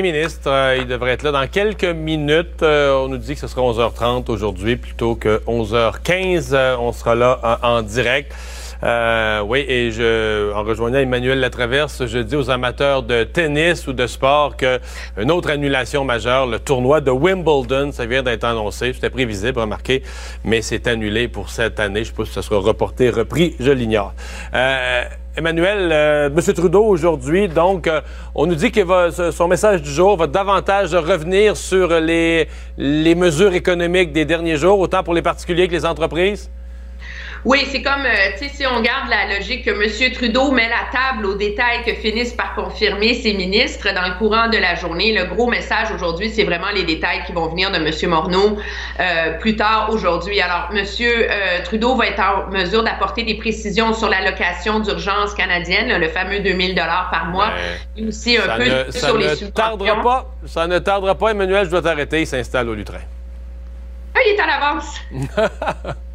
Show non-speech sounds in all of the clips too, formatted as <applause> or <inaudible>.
ministre, euh, il devrait être là dans quelques minutes. Euh, on nous dit que ce sera 11h30 aujourd'hui plutôt que 11h15. Euh, on sera là en, direct. Oui, et je, en rejoignant Emmanuel Latraverse, je dis aux amateurs de tennis ou de sport que une autre annulation majeure, le tournoi de Wimbledon, ça vient d'être annoncé. C'était prévisible, remarquez, mais c'est annulé pour cette année. Je ne sais pas si ça sera reporté, repris, je l'ignore. Emmanuel, euh, M. Trudeau aujourd'hui, donc, euh, on nous dit que son message du jour va davantage revenir sur les, les mesures économiques des derniers jours, autant pour les particuliers que les entreprises? Oui, c'est comme, euh, tu sais, si on garde la logique que M. Trudeau met la table aux détails que finissent par confirmer ses ministres dans le courant de la journée, le gros message aujourd'hui, c'est vraiment les détails qui vont venir de M. Morneau euh, plus tard aujourd'hui. Alors, M. Euh, Trudeau va être en mesure d'apporter des précisions sur l'allocation d'urgence canadienne, le fameux 2000 dollars par mois, et aussi un peu sur les subventions. Pas, ça ne tardera pas, Emmanuel, je dois t'arrêter, il s'installe au Lutrin. Ah, il est en avance. <laughs>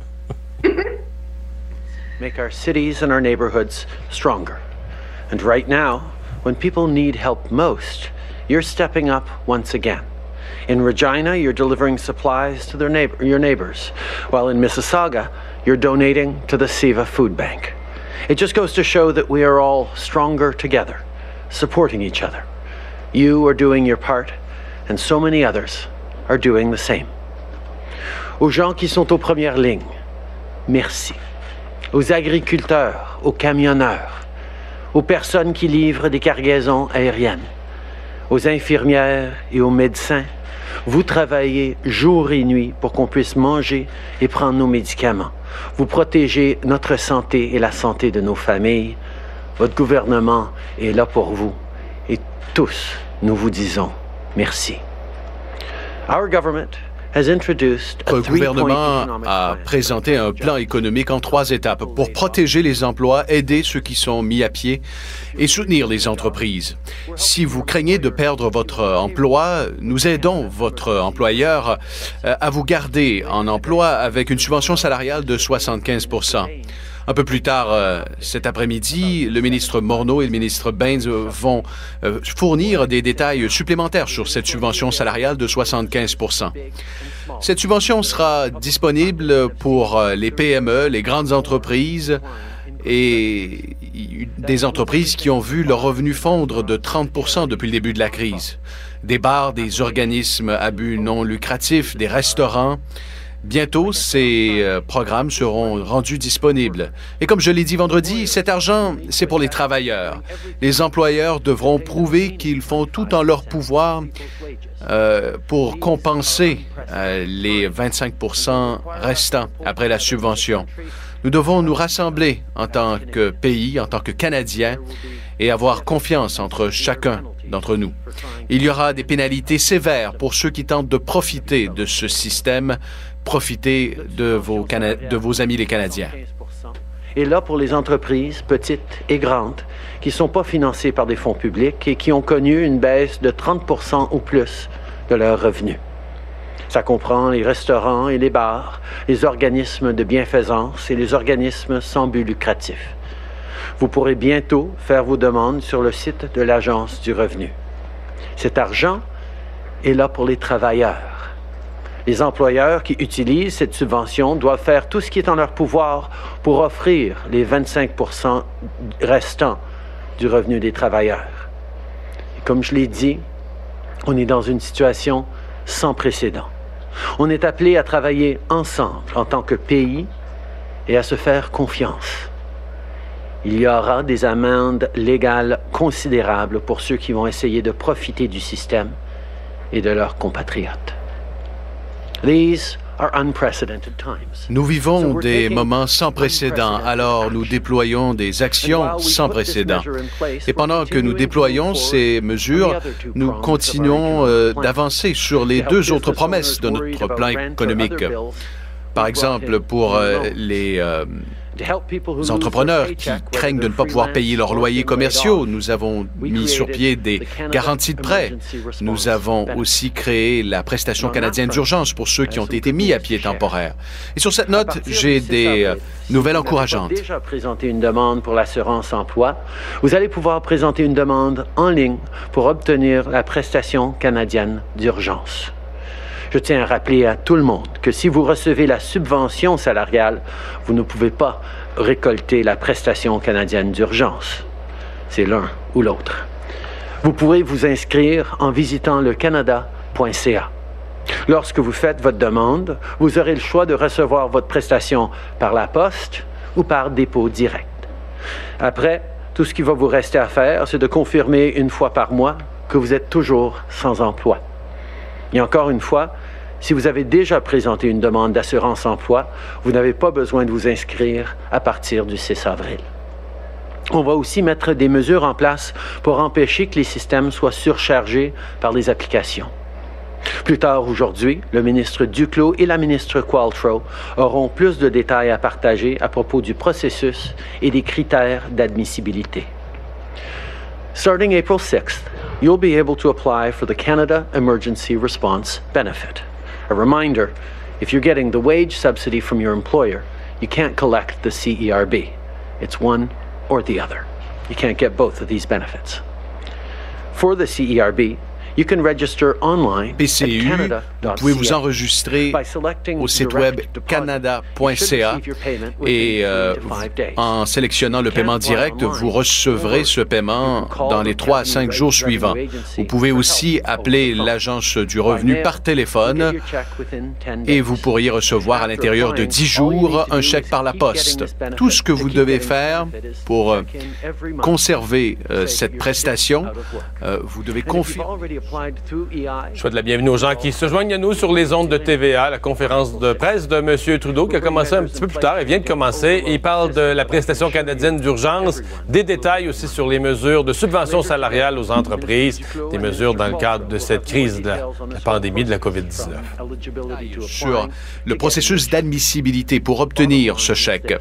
make our cities and our neighborhoods stronger. And right now, when people need help most, you're stepping up once again. In Regina, you're delivering supplies to their neighbor, your neighbors, while in Mississauga, you're donating to the Siva Food Bank. It just goes to show that we are all stronger together, supporting each other. You are doing your part, and so many others are doing the same. Aux gens qui sont aux premières lignes, merci. Aux agriculteurs, aux camionneurs, aux personnes qui livrent des cargaisons aériennes, aux infirmières et aux médecins. Vous travaillez jour et nuit pour qu'on puisse manger et prendre nos médicaments. Vous protégez notre santé et la santé de nos familles. Votre gouvernement est là pour vous. Et tous, nous vous disons merci. Our government le gouvernement a présenté un plan économique en trois étapes pour protéger les emplois, aider ceux qui sont mis à pied et soutenir les entreprises. Si vous craignez de perdre votre emploi, nous aidons votre employeur euh, à vous garder en emploi avec une subvention salariale de 75 un peu plus tard euh, cet après-midi, le ministre Morneau et le ministre Baines vont euh, fournir des détails supplémentaires sur cette subvention salariale de 75% Cette subvention sera disponible pour euh, les PME, les grandes entreprises et des entreprises qui ont vu leurs revenus fondre de 30 depuis le début de la crise. Des bars, des organismes à but non lucratif, des restaurants, Bientôt, ces euh, programmes seront rendus disponibles. Et comme je l'ai dit vendredi, cet argent, c'est pour les travailleurs. Les employeurs devront prouver qu'ils font tout en leur pouvoir euh, pour compenser euh, les 25% restants après la subvention. Nous devons nous rassembler en tant que pays, en tant que Canadiens, et avoir confiance entre chacun d'entre nous. Il y aura des pénalités sévères pour ceux qui tentent de profiter de ce système, profiter de vos, de vos amis les Canadiens. Et là, pour les entreprises, petites et grandes, qui ne sont pas financées par des fonds publics et qui ont connu une baisse de 30% ou plus de leurs revenus. Ça comprend les restaurants et les bars, les organismes de bienfaisance et les organismes sans but lucratif. Vous pourrez bientôt faire vos demandes sur le site de l'Agence du revenu. Cet argent est là pour les travailleurs. Les employeurs qui utilisent cette subvention doivent faire tout ce qui est en leur pouvoir pour offrir les 25% restants du revenu des travailleurs. Comme je l'ai dit, on est dans une situation sans précédent. On est appelé à travailler ensemble en tant que pays et à se faire confiance il y aura des amendes légales considérables pour ceux qui vont essayer de profiter du système et de leurs compatriotes. Nous vivons des moments sans précédent, alors nous déployons des actions sans précédent. Et pendant que nous déployons ces mesures, nous continuons euh, d'avancer sur les deux autres promesses de notre plan économique. Par exemple, pour euh, les... Euh, les entrepreneurs qui craignent de ne pas pouvoir payer leurs loyers commerciaux. Nous avons mis sur pied des garanties de prêt. Nous avons aussi créé la prestation canadienne d'urgence pour ceux qui ont été mis à pied temporaire. Et sur cette note, j'ai des euh, nouvelles encourageantes. Vous déjà présenté une demande pour l'assurance emploi. Vous allez pouvoir présenter une demande en ligne pour obtenir la prestation canadienne d'urgence. Je tiens à rappeler à tout le monde que si vous recevez la subvention salariale, vous ne pouvez pas récolter la prestation canadienne d'urgence. C'est l'un ou l'autre. Vous pourrez vous inscrire en visitant le canada.ca. Lorsque vous faites votre demande, vous aurez le choix de recevoir votre prestation par la poste ou par dépôt direct. Après, tout ce qui va vous rester à faire, c'est de confirmer une fois par mois que vous êtes toujours sans emploi. Et encore une fois, si vous avez déjà présenté une demande d'assurance emploi, vous n'avez pas besoin de vous inscrire à partir du 6 avril. On va aussi mettre des mesures en place pour empêcher que les systèmes soient surchargés par les applications. Plus tard aujourd'hui, le ministre Duclos et la ministre Qualtrough auront plus de détails à partager à propos du processus et des critères d'admissibilité. Starting April 6th, you'll be able to apply for the Canada Emergency Response Benefit. A reminder if you're getting the wage subsidy from your employer, you can't collect the CERB. It's one or the other. You can't get both of these benefits. For the CERB, PCU, vous pouvez vous enregistrer au site web canada.ca et euh, en sélectionnant le paiement direct, vous recevrez ce paiement dans les trois à cinq jours suivants. Vous pouvez aussi appeler l'agence du revenu par téléphone et vous pourriez recevoir à l'intérieur de dix jours un chèque par la poste. Tout ce que vous devez faire pour euh, conserver euh, cette prestation, vous devez confier je souhaite la bienvenue aux gens qui se joignent nous sur les ondes de TVA, la conférence de presse de M. Trudeau qui a commencé un petit peu plus tard. Il vient de commencer. Il parle de la prestation canadienne d'urgence, des détails aussi sur les mesures de subvention salariale aux entreprises, des mesures dans le cadre de cette crise de la, pandémie de la COVID-19. Sur le processus d'admissibilité pour obtenir ce chèque.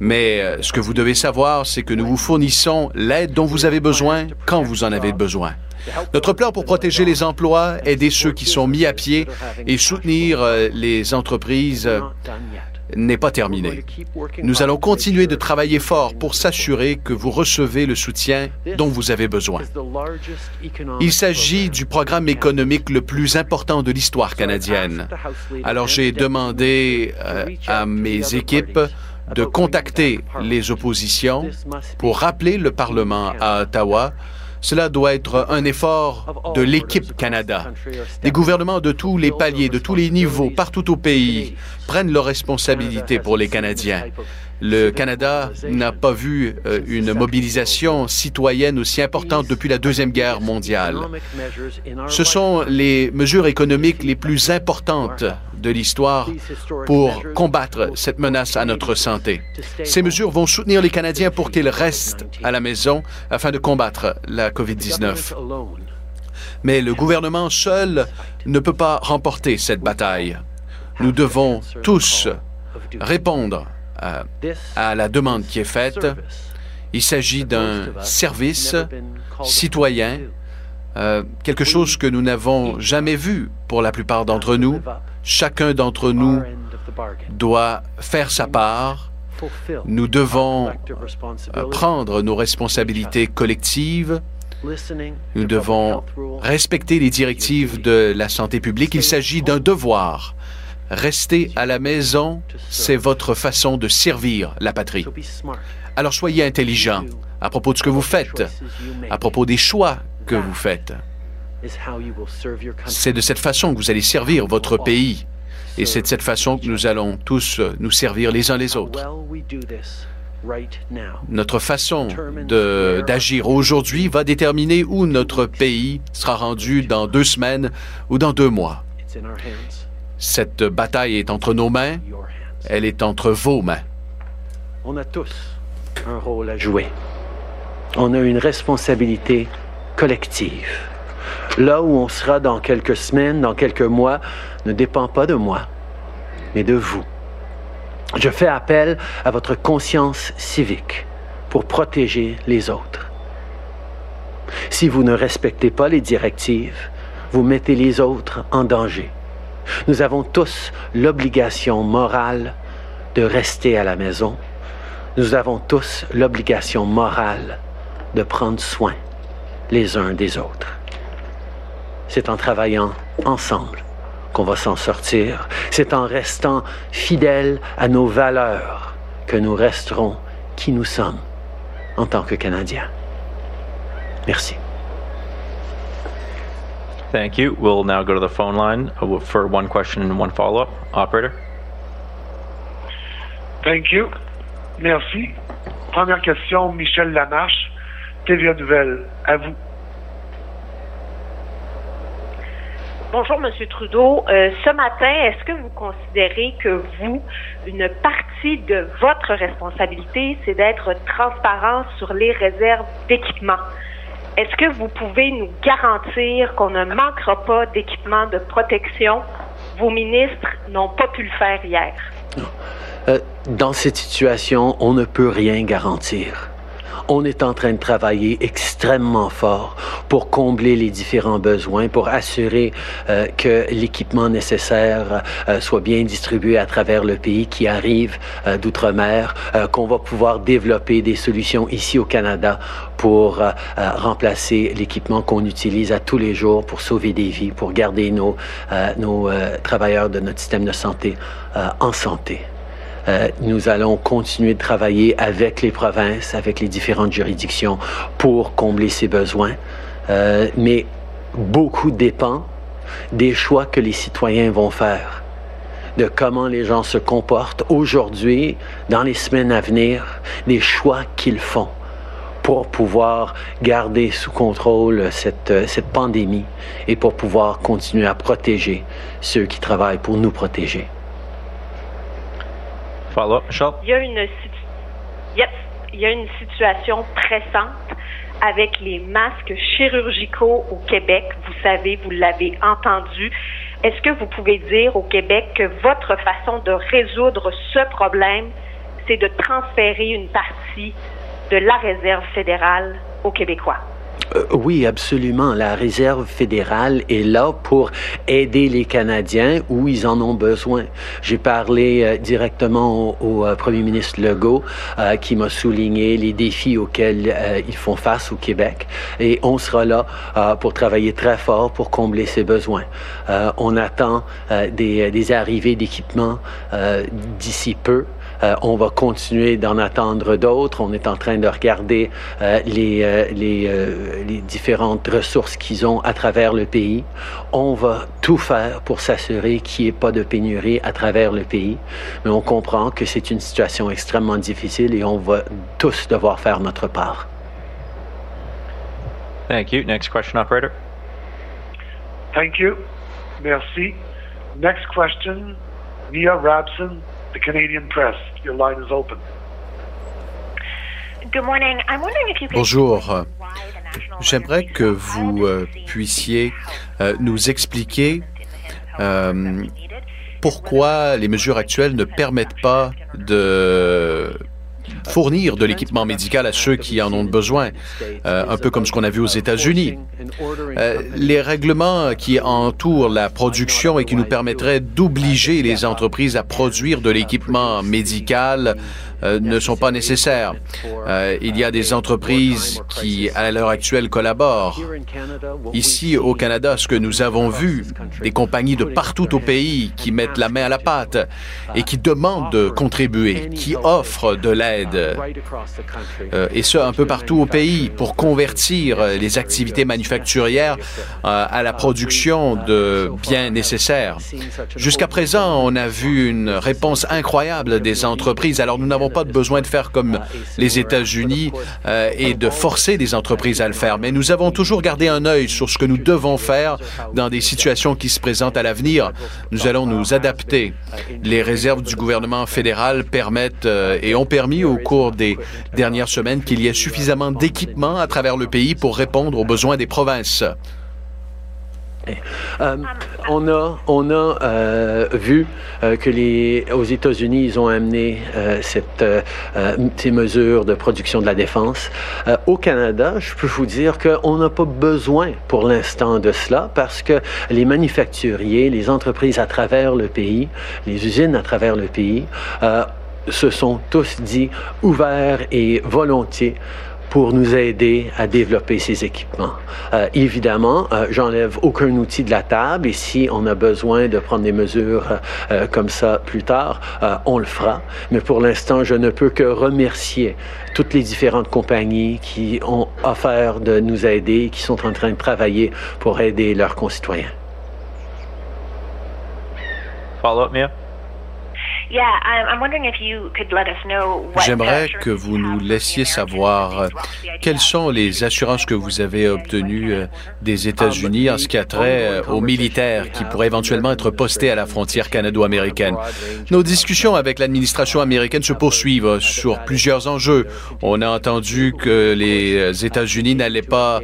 Mais euh, ce que vous devez savoir, c'est que nous vous fournissons l'aide dont vous avez besoin quand vous en avez besoin. Notre plan pour protéger les emplois, aider ceux qui sont mis à pied et soutenir euh, les entreprises euh, n'est pas terminé. Nous allons continuer de travailler fort pour s'assurer que vous recevez le soutien dont vous avez besoin. Il s'agit du programme économique le plus important de l'histoire canadienne. Alors j'ai demandé euh, à mes équipes de contacter les oppositions pour rappeler le Parlement à Ottawa cela doit être un effort de l'équipe Canada. Les gouvernements de tous les paliers, de tous les niveaux, partout au pays, prennent leurs responsabilités pour les Canadiens. Le Canada n'a pas vu euh, une mobilisation citoyenne aussi importante depuis la Deuxième Guerre mondiale. Ce sont les mesures économiques les plus importantes de l'histoire pour combattre cette menace à notre santé. Ces mesures vont soutenir les Canadiens pour qu'ils restent à la maison afin de combattre la COVID-19. Mais le gouvernement seul ne peut pas remporter cette bataille. Nous devons tous répondre à, la demande qui est faite. Il s'agit d'un service citoyen, euh, quelque chose que nous n'avons jamais vu pour la plupart d'entre nous. Chacun d'entre nous doit faire sa part. Nous devons euh, prendre nos responsabilités collectives. Nous devons respecter les directives de la santé publique. Il s'agit d'un devoir. Rester à la maison, c'est votre façon de servir la patrie. Alors soyez intelligent à propos de ce que vous faites, à propos des choix que vous faites. C'est de cette façon que vous allez servir votre pays. Et c'est de cette façon que nous allons tous nous servir les uns les autres. Notre façon d'agir aujourd'hui va déterminer où notre pays sera rendu dans deux semaines ou dans deux mois. Cette bataille est entre nos mains, elle est entre vos mains. On a tous un rôle à jouer. On a une responsabilité collective. Là où on sera dans quelques semaines, dans quelques mois, ne dépend pas de moi, mais de vous. Je fais appel à votre conscience civique pour protéger les autres. Si vous ne respectez pas les directives, vous mettez les autres en danger. Nous avons tous l'obligation morale de rester à la maison. Nous avons tous l'obligation morale de prendre soin les uns des autres. C'est en travaillant ensemble qu'on va s'en sortir. C'est en restant fidèles à nos valeurs que nous resterons qui nous sommes en tant que Canadiens. Merci. Thank you. We'll now go to the phone line uh, for one question and one follow-up. Operator? Thank you. Merci. Première question, Michel Lamarche, TVA Nouvelle. À vous. Bonjour, Monsieur Trudeau. Euh, ce matin, est-ce que vous considérez que vous, une partie de votre responsabilité, c'est d'être transparent sur les réserves d'équipement? Est-ce que vous pouvez nous garantir qu'on ne manquera pas d'équipement de protection? Vos ministres n'ont pas pu le faire hier. Euh, dans cette situation, on ne peut rien garantir on est en train de travailler extrêmement fort pour combler les différents besoins, pour assurer euh, que l'équipement nécessaire euh, soit bien distribué à travers le pays qui arrive euh, d'outre-mer, qu'on va pouvoir développer des solutions ici au Canada pour remplacer l'équipement qu'on utilise à tous les jours pour sauver des vies, pour garder nos, nos travailleurs de notre système de santé en santé. Euh, nous allons continuer de travailler avec les provinces, avec les différentes juridictions pour combler ces besoins. Euh, mais beaucoup dépend des choix que les citoyens vont faire, de comment les gens se comportent aujourd'hui, dans les semaines à venir, des choix qu'ils font pour pouvoir garder sous contrôle cette, cette pandémie et pour pouvoir continuer à protéger ceux qui travaillent pour nous protéger. Il y a une, il y a une situation pressante avec les masques chirurgicaux au Québec. Vous savez, vous l'avez entendu. Est-ce que vous pouvez dire au Québec que votre façon de résoudre ce problème, c'est de transférer une partie de la réserve fédérale aux Québécois? Euh, oui, absolument. La Réserve fédérale est là pour aider les Canadiens où ils en ont besoin. J'ai parlé euh, directement au, euh, Premier ministre Legault qui m'a souligné les défis auxquels ils font face au Québec et on sera là pour travailler très fort pour combler ces besoins. on attend des, des arrivées d'équipements d'ici peu. Euh, on va continuer d'en attendre d'autres. On est en train de regarder euh, les, euh, les, les, différentes ressources qu'ils ont à travers le pays. On va tout faire pour s'assurer qu'il n'y ait pas de pénurie à travers le pays. Mais on comprend que c'est une situation extrêmement difficile et on va tous devoir faire notre part. Thank you. Next question, operator. Thank you. Merci. Next question, Nia Rabson, the Canadian Press. Your line is open. Good morning. I'm wondering if you could Bonjour. J'aimerais que vous euh, puissiez euh, nous expliquer euh, pourquoi les mesures actuelles ne permettent pas de fournir de l'équipement médical à ceux qui en ont besoin, euh, un peu comme ce qu'on a vu aux États-Unis. Euh, les règlements qui entourent la production et qui nous permettraient d'obliger les entreprises à produire de l'équipement médical euh, ne sont pas nécessaires. Euh, il y a des entreprises qui, à l'heure actuelle, collaborent. Ici, au Canada, ce que nous avons vu, des compagnies de partout au pays qui mettent la main à la pâte et qui demandent de contribuer, qui offrent de l'aide, euh, et ce, un peu partout au pays, pour convertir les activités manufacturières à la production de biens nécessaires. Jusqu'à présent, on a vu une réponse incroyable des entreprises. Alors, nous n'avons pas de besoin de faire comme les États-Unis euh, et de forcer des entreprises à le faire, mais nous avons toujours gardé un œil sur ce que nous devons faire dans des situations qui se présentent à l'avenir. Nous allons nous adapter. Les réserves du gouvernement fédéral permettent euh, et ont permis au cours des dernières semaines qu'il y ait suffisamment d'équipements à travers le pays pour répondre aux besoins des provinces. Euh, on a, on a euh, vu euh, que les, aux États-Unis, ils ont amené cette, ces mesures de production de la défense. au Canada, je peux vous dire qu'on n'a pas besoin pour l'instant de cela parce que les manufacturiers, les entreprises à travers le pays, les usines à travers le pays, se sont tous dit ouverts et volontiers pour nous aider à développer ces équipements. Euh, évidemment, euh, j'enlève aucun outil de la table et si on a besoin de prendre des mesures euh, comme ça plus tard, on le fera. Mais pour l'instant, je ne peux que remercier toutes les différentes compagnies qui ont offert de nous aider, qui sont en train de travailler pour aider leurs concitoyens. Follow-up, Mia? J'aimerais que vous nous laissiez savoir euh, quelles sont les assurances que vous avez obtenues euh, des États-Unis en ce qui a trait euh, aux militaires qui pourraient éventuellement être postés à la frontière canado-américaine. Nos discussions avec l'administration américaine se poursuivent sur plusieurs enjeux. On a entendu que les États-Unis n'allaient pas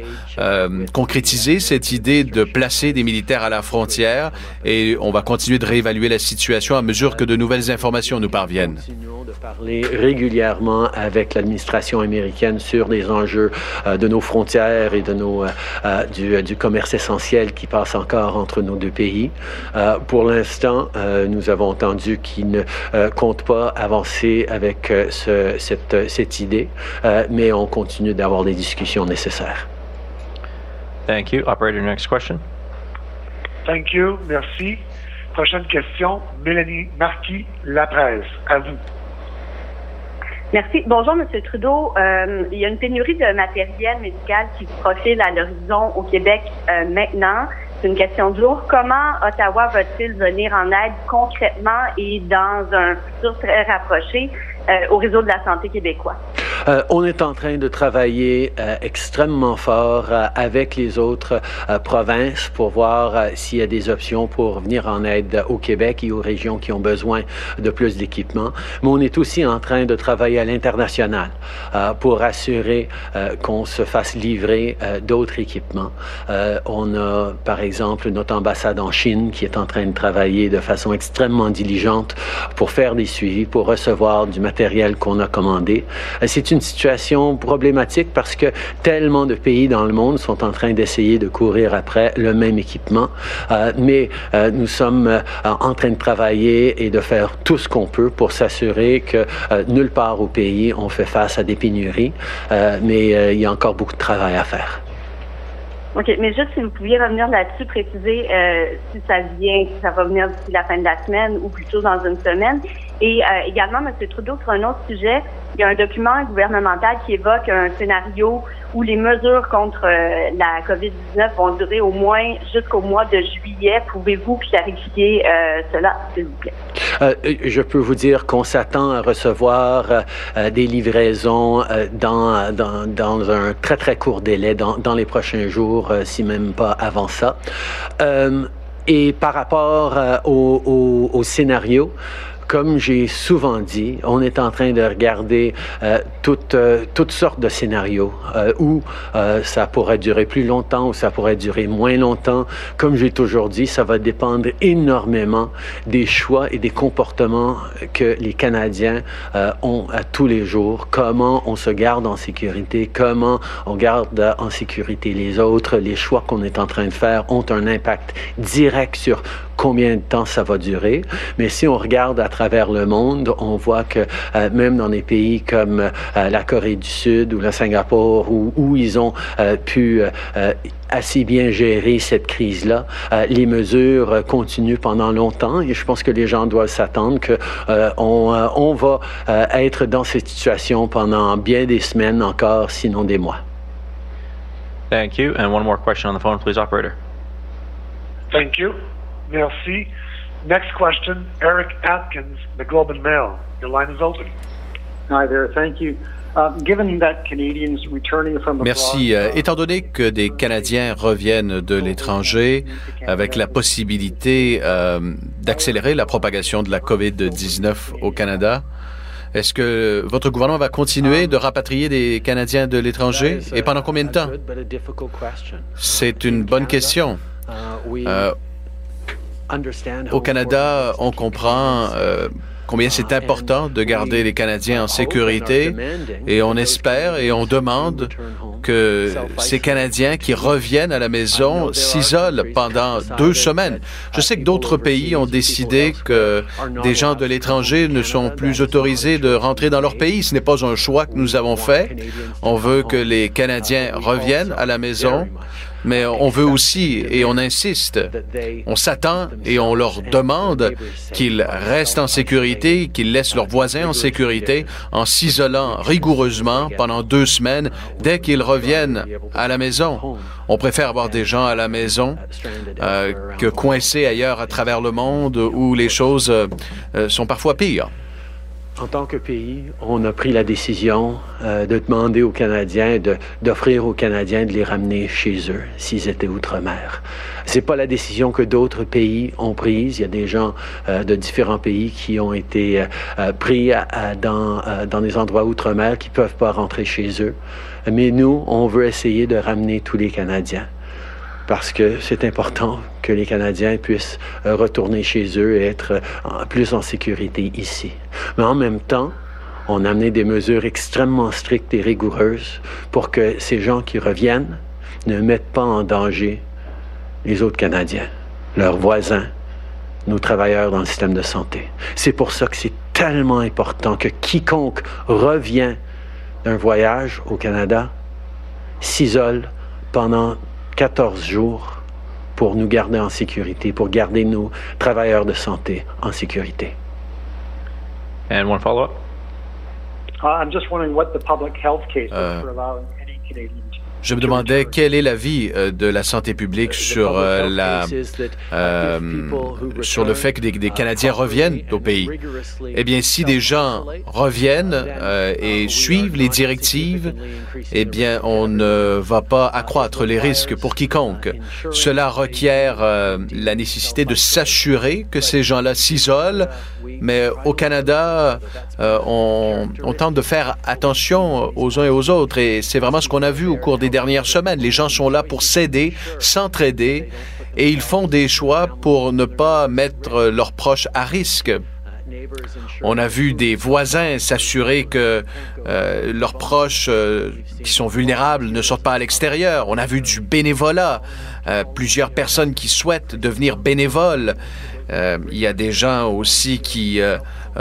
concrétiser cette idée de placer des militaires à la frontière et on va continuer de réévaluer la situation à mesure que de nouvelles informations nous parviennent. Nous continuons de parler régulièrement avec l'administration américaine sur des enjeux euh, de nos frontières et de nos, euh, euh, du, du, commerce essentiel qui passe encore entre nos deux pays. pour l'instant, nous avons entendu qu'ils ne comptent pas avancer avec ce, cette, cette idée, mais on continue d'avoir les discussions nécessaires. Thank you. Operator, next question. Thank you. Merci. Prochaine question, Mélanie Marquis, La Presse. À vous. Merci. Bonjour, M. Trudeau. Euh, il y a une pénurie de matériel médical qui se profile à l'horizon au Québec euh, maintenant. C'est une question de jour. Comment Ottawa va-t-il venir en aide concrètement et dans un futur très rapproché euh, au réseau de la santé québécois? Euh, on est en train de travailler euh, extrêmement fort euh, avec les autres provinces pour voir s'il y a des options pour venir en aide au Québec et aux régions qui ont besoin de plus d'équipements. Mais on est aussi en train de travailler à l'international pour assurer qu'on se fasse livrer d'autres équipements. on a, par exemple, notre ambassade en Chine qui est en train de travailler de façon extrêmement diligente pour faire des suivis, pour recevoir du matériel qu'on a commandé. C'est une situation problématique parce que tellement de pays dans le monde sont en train d'essayer de courir après le même équipement. Euh, mais euh, nous sommes euh, en train de travailler et de faire tout ce qu'on peut pour s'assurer que nulle part au pays on fait face à des pénuries. mais il y a encore beaucoup de travail à faire. OK, mais juste si vous pouviez revenir là-dessus, préciser si ça vient, si ça va venir d'ici la fin de la semaine ou plutôt dans une semaine. Et également, M. Trudeau, sur un autre sujet, il y a un document gouvernemental qui évoque un scénario où les mesures contre euh, la COVID-19 vont durer au moins jusqu'au mois de juillet. Pouvez-vous clarifier euh, cela, s'il vous plaît? Euh, je peux vous dire qu'on s'attend à recevoir des livraisons dans, dans, dans, un très, très court délai, dans, dans les prochains jours, si même pas avant ça. et par rapport au, au, au scénario, comme j'ai souvent dit, on est en train de regarder euh, toutes, euh, toutes sortes de scénarios euh, où euh, ça pourrait durer plus longtemps ou ça pourrait durer moins longtemps. Comme j'ai toujours dit, ça va dépendre énormément des choix et des comportements que les Canadiens euh, ont à tous les jours. Comment on se garde en sécurité, comment on garde en sécurité les autres. Les choix qu'on est en train de faire ont un impact direct sur combien de temps ça va durer. Mais si on regarde à travers le monde, on voit que euh, même dans des pays comme euh, la Corée du Sud ou le Singapour, où, où ils ont euh, pu euh, assez bien gérer cette crise-là. Euh, les mesures continuent pendant longtemps et je pense que les gens doivent s'attendre qu'on euh, on va être dans cette situation pendant bien des semaines encore, sinon des mois. Thank you. And one more question on the phone, please, operator. Thank you. Merci. Next question, Eric Atkins, The Globe and Mail. Your line is open. Hi there. Thank you. Uh, Merci. Uh, étant donné que des Canadiens reviennent de l'étranger avec la possibilité euh, d'accélérer la propagation de la COVID-19 au Canada, est-ce que votre gouvernement va continuer de rapatrier des Canadiens de l'étranger et pendant combien de temps? C'est une bonne question. Euh, au Canada, on comprend euh, combien c'est important de garder les Canadiens en sécurité et on espère et on demande que ces Canadiens qui reviennent à la maison s'isolent pendant deux semaines. Je sais que d'autres pays ont décidé que des gens de l'étranger ne sont plus autorisés de rentrer dans leur pays. Ce n'est pas un choix que nous avons fait. On veut que les Canadiens reviennent à la maison mais on veut aussi, et on insiste, on s'attend et on leur demande qu'ils restent en sécurité, qu'ils laissent leurs voisins en sécurité en s'isolant rigoureusement pendant deux semaines dès qu'ils reviennent à la maison. On préfère avoir des gens à la maison euh, que coincés ailleurs à travers le monde où les choses euh, sont parfois pires. En tant que pays, on a pris la décision euh, de demander aux Canadiens, d'offrir aux Canadiens de les ramener chez eux s'ils étaient outre-mer. C'est pas la décision que d'autres pays ont prise. Il y a des gens euh, de différents pays qui ont été euh, pris dans, dans des endroits outre-mer qui peuvent pas rentrer chez eux. Mais nous, on veut essayer de ramener tous les Canadiens parce que c'est important que les Canadiens puissent euh, retourner chez eux et être euh, plus en sécurité ici. Mais en même temps, on a amené des mesures extrêmement strictes et rigoureuses pour que ces gens qui reviennent ne mettent pas en danger les autres Canadiens, leurs voisins, nos travailleurs dans le système de santé. C'est pour ça que c'est tellement important que quiconque revient d'un voyage au Canada s'isole pendant 14 jours pour nous garder en sécurité, pour garder nos travailleurs de santé en sécurité. And one follow-up? Uh, I'm just wondering what the public health case uh, for allowing any Canadian je me demandais quel est l'avis euh, de la santé publique sur euh, la euh, sur le fait que des, Canadiens reviennent au pays. Eh bien, si des gens reviennent et suivent les directives, eh bien, on ne va pas accroître les risques pour quiconque. Cela requiert la nécessité de s'assurer que ces gens-là s'isolent, mais au Canada, on, on tente de faire attention aux uns et aux autres, et c'est vraiment ce qu'on a vu au cours des Les gens sont là pour s'aider, s'entraider, et ils font des choix pour ne pas mettre leurs proches à risque. On a vu des voisins s'assurer que euh, leurs proches euh, qui sont vulnérables ne sortent pas à l'extérieur. On a vu du bénévolat, euh, plusieurs personnes qui souhaitent devenir bénévoles. il y a des gens aussi qui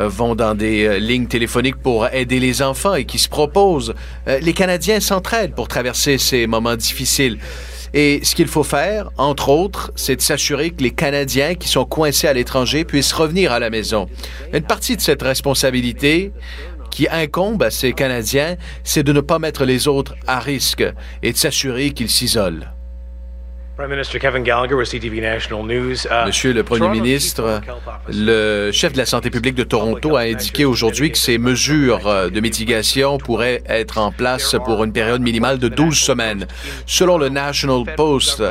vont dans des euh, lignes téléphoniques pour aider les enfants et qui se proposent. Euh, les Canadiens s'entraident pour traverser ces moments difficiles. Et ce qu'il faut faire, entre autres, c'est de s'assurer que les Canadiens qui sont coincés à l'étranger puissent revenir à la maison. Une partie de cette responsabilité qui incombe à ces Canadiens, c'est de ne pas mettre les autres à risque et de s'assurer qu'ils s'isolent. Uh, Monsieur le Premier ministre, le chef de la santé publique de Toronto a indiqué aujourd'hui que ces mesures euh, de mitigation pourraient être en place pour une période minimale de 12 semaines. Selon le National Post,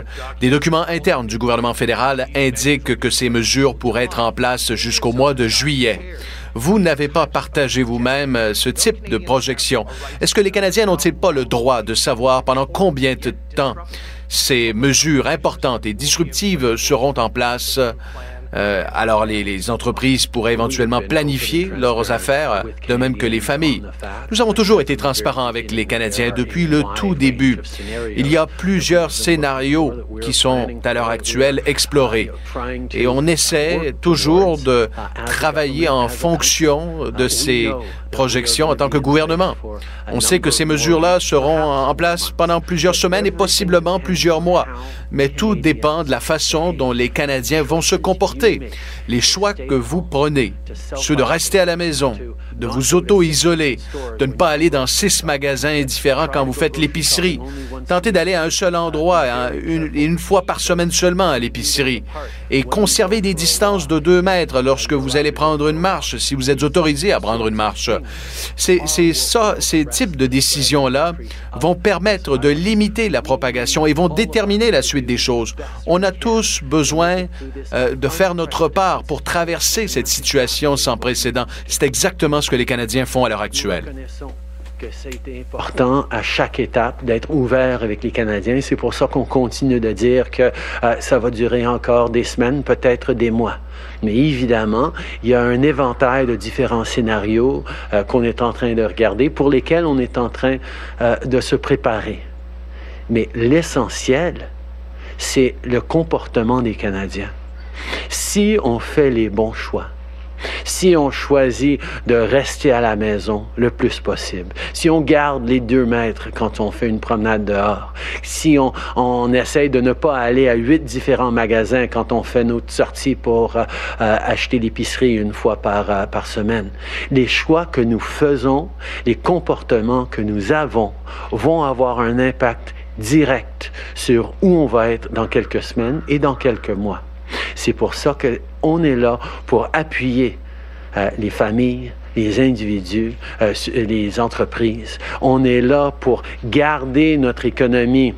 des documents internes du gouvernement fédéral indiquent que ces mesures pourraient être en place jusqu'au mois de juillet. Vous n'avez pas partagé vous-même euh, ce type de projection. Est-ce que les Canadiens n'ont-ils pas le droit de savoir pendant combien de temps ces mesures importantes et disruptives seront en place euh, alors les, entreprises pourraient éventuellement planifier leurs affaires, de même que les familles. Nous avons toujours été transparents avec les Canadiens depuis le tout début. Il y a plusieurs scénarios qui sont à l'heure actuelle explorés et on essaie toujours de travailler en fonction de ces projections en tant que gouvernement. On sait que ces mesures-là seront en place pendant plusieurs semaines et possiblement plusieurs mois, mais tout dépend de la façon dont les Canadiens vont se comporter les choix que vous prenez, ceux de rester à la maison, de vous auto-isoler, de ne pas aller dans six magasins différents quand vous faites l'épicerie, tentez d'aller à un seul endroit, une, une fois par semaine seulement à l'épicerie, et conservez des distances de deux mètres lorsque vous allez prendre une marche, si vous êtes autorisé à prendre une marche. C'est ça, ces types de décisions-là vont permettre de limiter la propagation et vont déterminer la suite des choses. On a tous besoin euh, de faire notre part pour traverser cette situation sans précédent. C'est exactement ce que les Canadiens font à l'heure actuelle. Que ça a été important à chaque étape d'être ouvert avec les Canadiens. C'est pour ça qu'on continue de dire que euh, ça va durer encore des semaines, peut-être des mois. Mais évidemment, il y a un éventail de différents scénarios euh, qu'on est en train de regarder, pour lesquels on est en train euh, de se préparer. Mais l'essentiel, c'est le comportement des Canadiens. Si on fait les bons choix, si on choisit de rester à la maison le plus possible, si on garde les deux mètres quand on fait une promenade dehors, si on, essaye de ne pas aller à huit différents magasins quand on fait notre sortie pour euh, euh, acheter l'épicerie une fois par, euh, par semaine, les choix que nous faisons, les comportements que nous avons vont avoir un impact direct sur où on va être dans quelques semaines et dans quelques mois. C'est pour ça qu'on est là pour appuyer euh, les familles, les individus, euh, les entreprises. On est là pour garder notre économie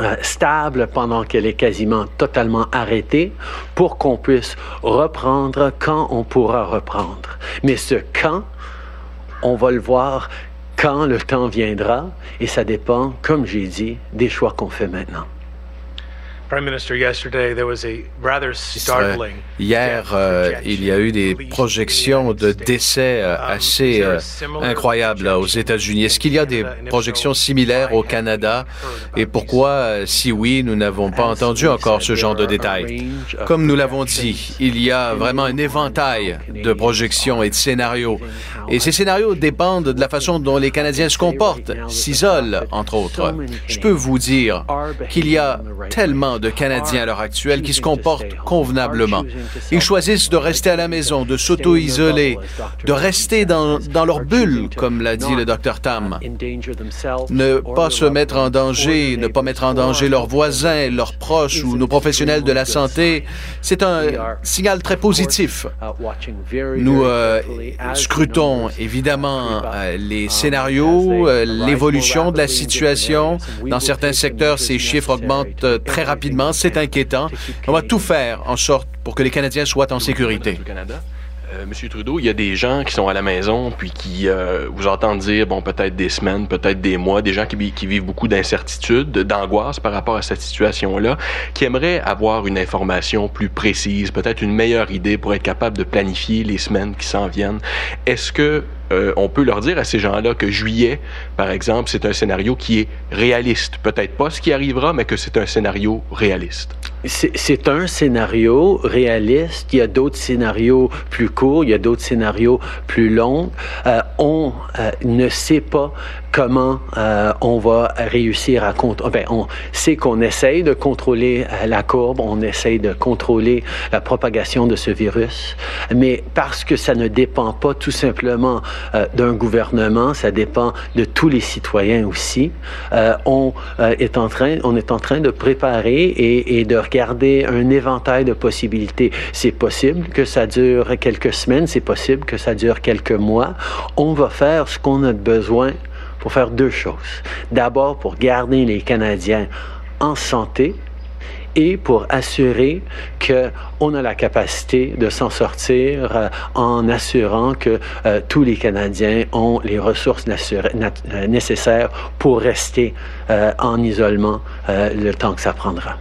euh, stable pendant qu'elle est quasiment totalement arrêtée pour qu'on puisse reprendre quand on pourra reprendre. Mais ce quand, on va le voir quand le temps viendra et ça dépend, comme j'ai dit, des choix qu'on fait maintenant. Hier, euh, il y a eu des projections de décès euh, um, assez euh, incroyables aux États-Unis? Est-ce qu'il y a des projections similaires au Canada? Et pourquoi, si oui, nous n'avons pas entendu encore ce genre de détails? Comme nous l'avons dit, il y a vraiment un éventail de projections et de scénarios. Et ces scénarios dépendent de la façon dont les Canadiens se comportent, s'isolent, entre autres. Je peux vous dire qu'il y a tellement de Canadiens à l'heure actuelle qui se comportent convenablement. Ils choisissent de rester à la maison, de s'auto-isoler, de rester dans, leur bulle, comme l'a dit le docteur Tam. Ne pas se mettre en danger, ne pas mettre en danger leurs voisins, leurs proches ou nos professionnels de la santé, c'est un signal très positif. Nous euh, scrutons évidemment euh, les scénarios, euh, l'évolution de la situation. Dans certains secteurs, ces chiffres augmentent très rapidement c'est inquiétant. On va tout faire en sorte pour que les Canadiens soient en sécurité. Monsieur Trudeau, il y a des gens qui sont à la maison puis qui euh, vous entendent dire, bon, peut-être des semaines, peut-être des mois, des gens qui, qui vivent beaucoup d'incertitude, d'angoisse par rapport à cette situation-là, qui aimeraient avoir une information plus précise, peut-être une meilleure idée pour être capable de planifier les semaines qui s'en viennent. Est-ce que euh, on peut leur dire à ces gens-là que juillet, par exemple, c'est un scénario qui est réaliste. Peut-être pas ce qui arrivera, mais que c'est un scénario réaliste. C'est un scénario réaliste. Il y a d'autres scénarios plus courts, il y a d'autres scénarios plus longs. Euh, on euh, ne sait pas comment euh, on va réussir à contrôler. Ben, on sait qu'on essaye de contrôler euh, la courbe, on essaye de contrôler la propagation de ce virus, mais parce que ça ne dépend pas tout simplement euh, d'un gouvernement, ça dépend de tous les citoyens aussi. on est en train, on est en train de préparer et, et de regarder un éventail de possibilités. C'est possible que ça dure quelques semaines, c'est possible que ça dure quelques mois. On va faire ce qu'on a besoin pour faire deux choses. D'abord, pour garder les Canadiens en santé et pour assurer qu'on a la capacité de s'en sortir euh, en assurant que euh, tous les Canadiens ont les ressources euh, nécessaires pour rester en isolement le temps que ça prendra.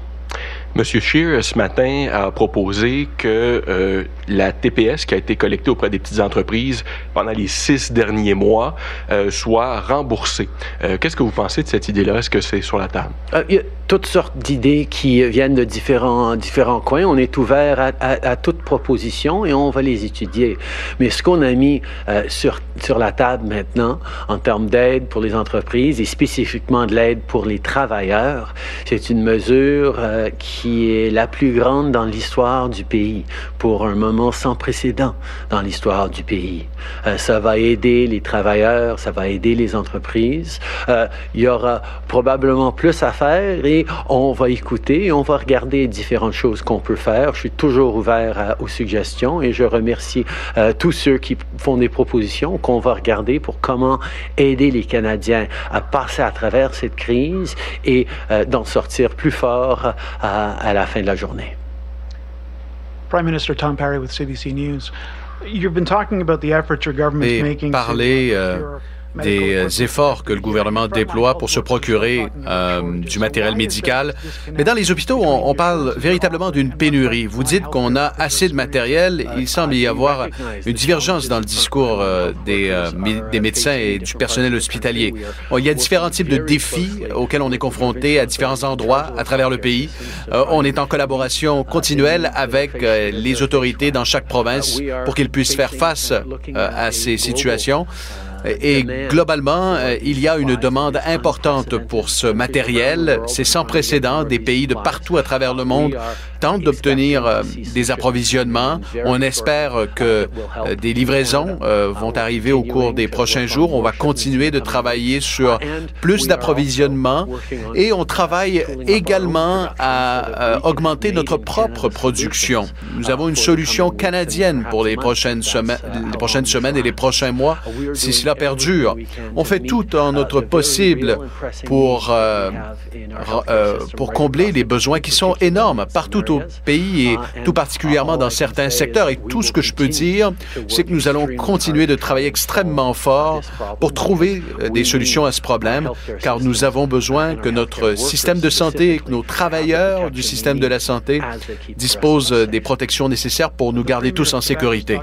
Monsieur Scheer, ce matin, a proposé que la TPS qui a été collectée auprès des petites entreprises pendant les six derniers mois euh, soit remboursée. Euh, qu'est-ce que vous pensez de cette idée-là? Est-ce que c'est sur la table? Il y a toutes sortes d'idées qui viennent de différents, différents coins. On est ouvert à, à, toute proposition et on va les étudier. Mais ce qu'on a mis sur, sur la table maintenant, en termes d'aide pour les entreprises et spécifiquement de l'aide pour les travailleurs, c'est une mesure qui est la plus grande dans l'histoire du pays, pour un moment sans précédent dans l'histoire du pays. Euh, ça va aider les travailleurs, ça va aider les entreprises. Euh, il y aura probablement plus à faire et on va écouter on va regarder différentes choses qu'on peut faire. Je suis toujours ouvert aux suggestions et je remercie euh, tous ceux qui font des propositions qu'on va regarder pour comment aider les Canadiens à passer à travers cette crise et d'en sortir plus fort à la fin de la journée. Prime Minister Tom Perry with CBC News. You've been talking about the efforts your government is making parler, des euh, efforts que le gouvernement déploie pour se procurer euh, du matériel médical. Mais dans les hôpitaux, on, parle véritablement d'une pénurie. Vous dites qu'on a assez de matériel. Il semble y avoir une divergence dans le discours euh, des, des, médecins et du personnel hospitalier. il y a différents types de défis auxquels on est confronté à différents endroits à travers le pays. on est en collaboration continuelle avec les autorités dans chaque province pour qu'ils puissent faire face à ces situations. Et globalement, euh, il y a une demande importante pour ce matériel. C'est sans précédent. Des pays de partout à travers le monde tentent d'obtenir euh, des approvisionnements. On espère que euh, des livraisons vont arriver au cours des prochains jours. On va continuer de travailler sur plus d'approvisionnement et on travaille également à augmenter notre propre production. Nous avons une solution canadienne pour les prochaines, les prochaines semaines et les prochains mois. Si cela perdure. On fait tout en notre possible pour, euh, euh, pour combler les besoins qui sont énormes partout au pays et tout particulièrement dans certains secteurs. Et tout ce que je peux dire, c'est que nous allons continuer de travailler extrêmement fort pour trouver euh, des solutions à ce problème, car nous avons besoin que notre système de santé et que nos travailleurs du système de la santé disposent des protections nécessaires pour nous garder tous en sécurité.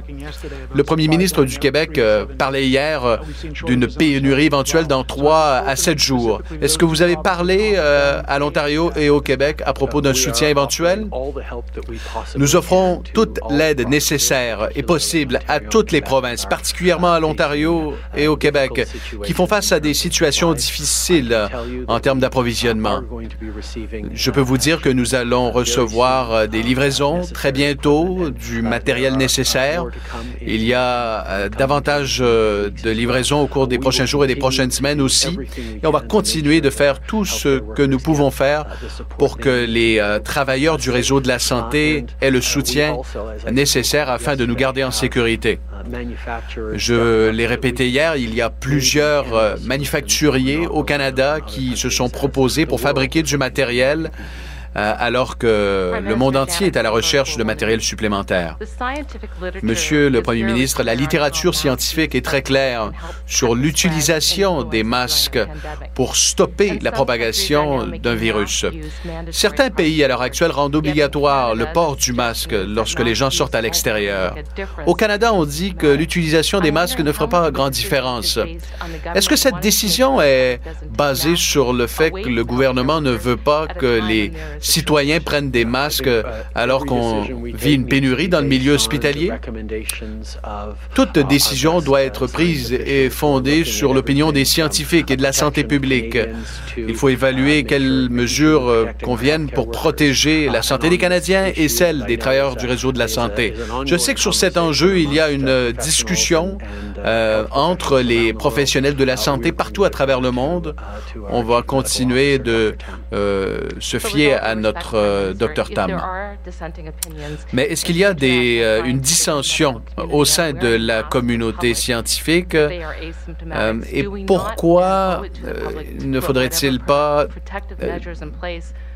Le premier ministre du Québec parlait hier d'une pénurie éventuelle dans trois à sept jours. Est-ce que vous avez parlé euh, à l'Ontario et au Québec à propos d'un soutien éventuel? Nous offrons toute l'aide nécessaire et possible à toutes les provinces, particulièrement à l'Ontario et au Québec, qui font face à des situations difficiles en termes d'approvisionnement. Je peux vous dire que nous allons recevoir euh, des livraisons très bientôt, du matériel nécessaire. Il y a euh, davantage de livraisons au cours des prochains jours et des prochaines semaines aussi. Et on va continuer de faire tout ce que nous pouvons faire pour que les euh, travailleurs du réseau de la santé aient le soutien nécessaire afin de nous garder en sécurité. Je l'ai répété hier, il y a plusieurs euh, manufacturiers au Canada qui se sont proposés pour fabriquer du matériel alors que le monde entier est à la recherche de matériel supplémentaire. Monsieur le Premier ministre, la littérature scientifique est très claire sur l'utilisation des masques pour stopper la propagation d'un virus. Certains pays à l'heure actuelle rendent obligatoire le port du masque lorsque les gens sortent à l'extérieur. Au Canada, on dit que l'utilisation des masques ne fera pas grande différence. Est-ce que cette décision est basée sur le fait que le gouvernement ne veut pas que les citoyens prennent des masques alors qu'on vit une pénurie dans le milieu hospitalier? Toute décision doit être prise et fondée sur l'opinion des scientifiques et de la santé publique. Il faut évaluer quelles mesures conviennent pour protéger la santé des Canadiens et celle des travailleurs du réseau de la santé. Je sais que sur cet enjeu, il y a une discussion euh, entre les professionnels de la santé partout à travers le monde. On va continuer de euh, se fier à notre euh, docteur Tam. Mais est-ce qu'il y a des, euh, une dissension au sein de la communauté scientifique? et pourquoi ne faudrait-il pas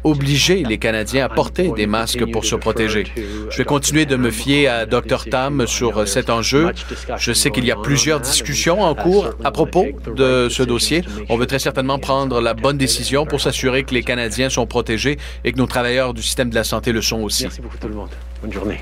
obliger les Canadiens à porter des masques pour se protéger. Je vais continuer de me fier à Dr Tam sur cet enjeu. Je sais qu'il y a plusieurs discussions en cours à propos de ce dossier. On veut très certainement prendre la bonne décision pour s'assurer que les Canadiens sont protégés et que nos travailleurs du système de la santé le sont aussi. Merci beaucoup tout le monde. Bonne journée.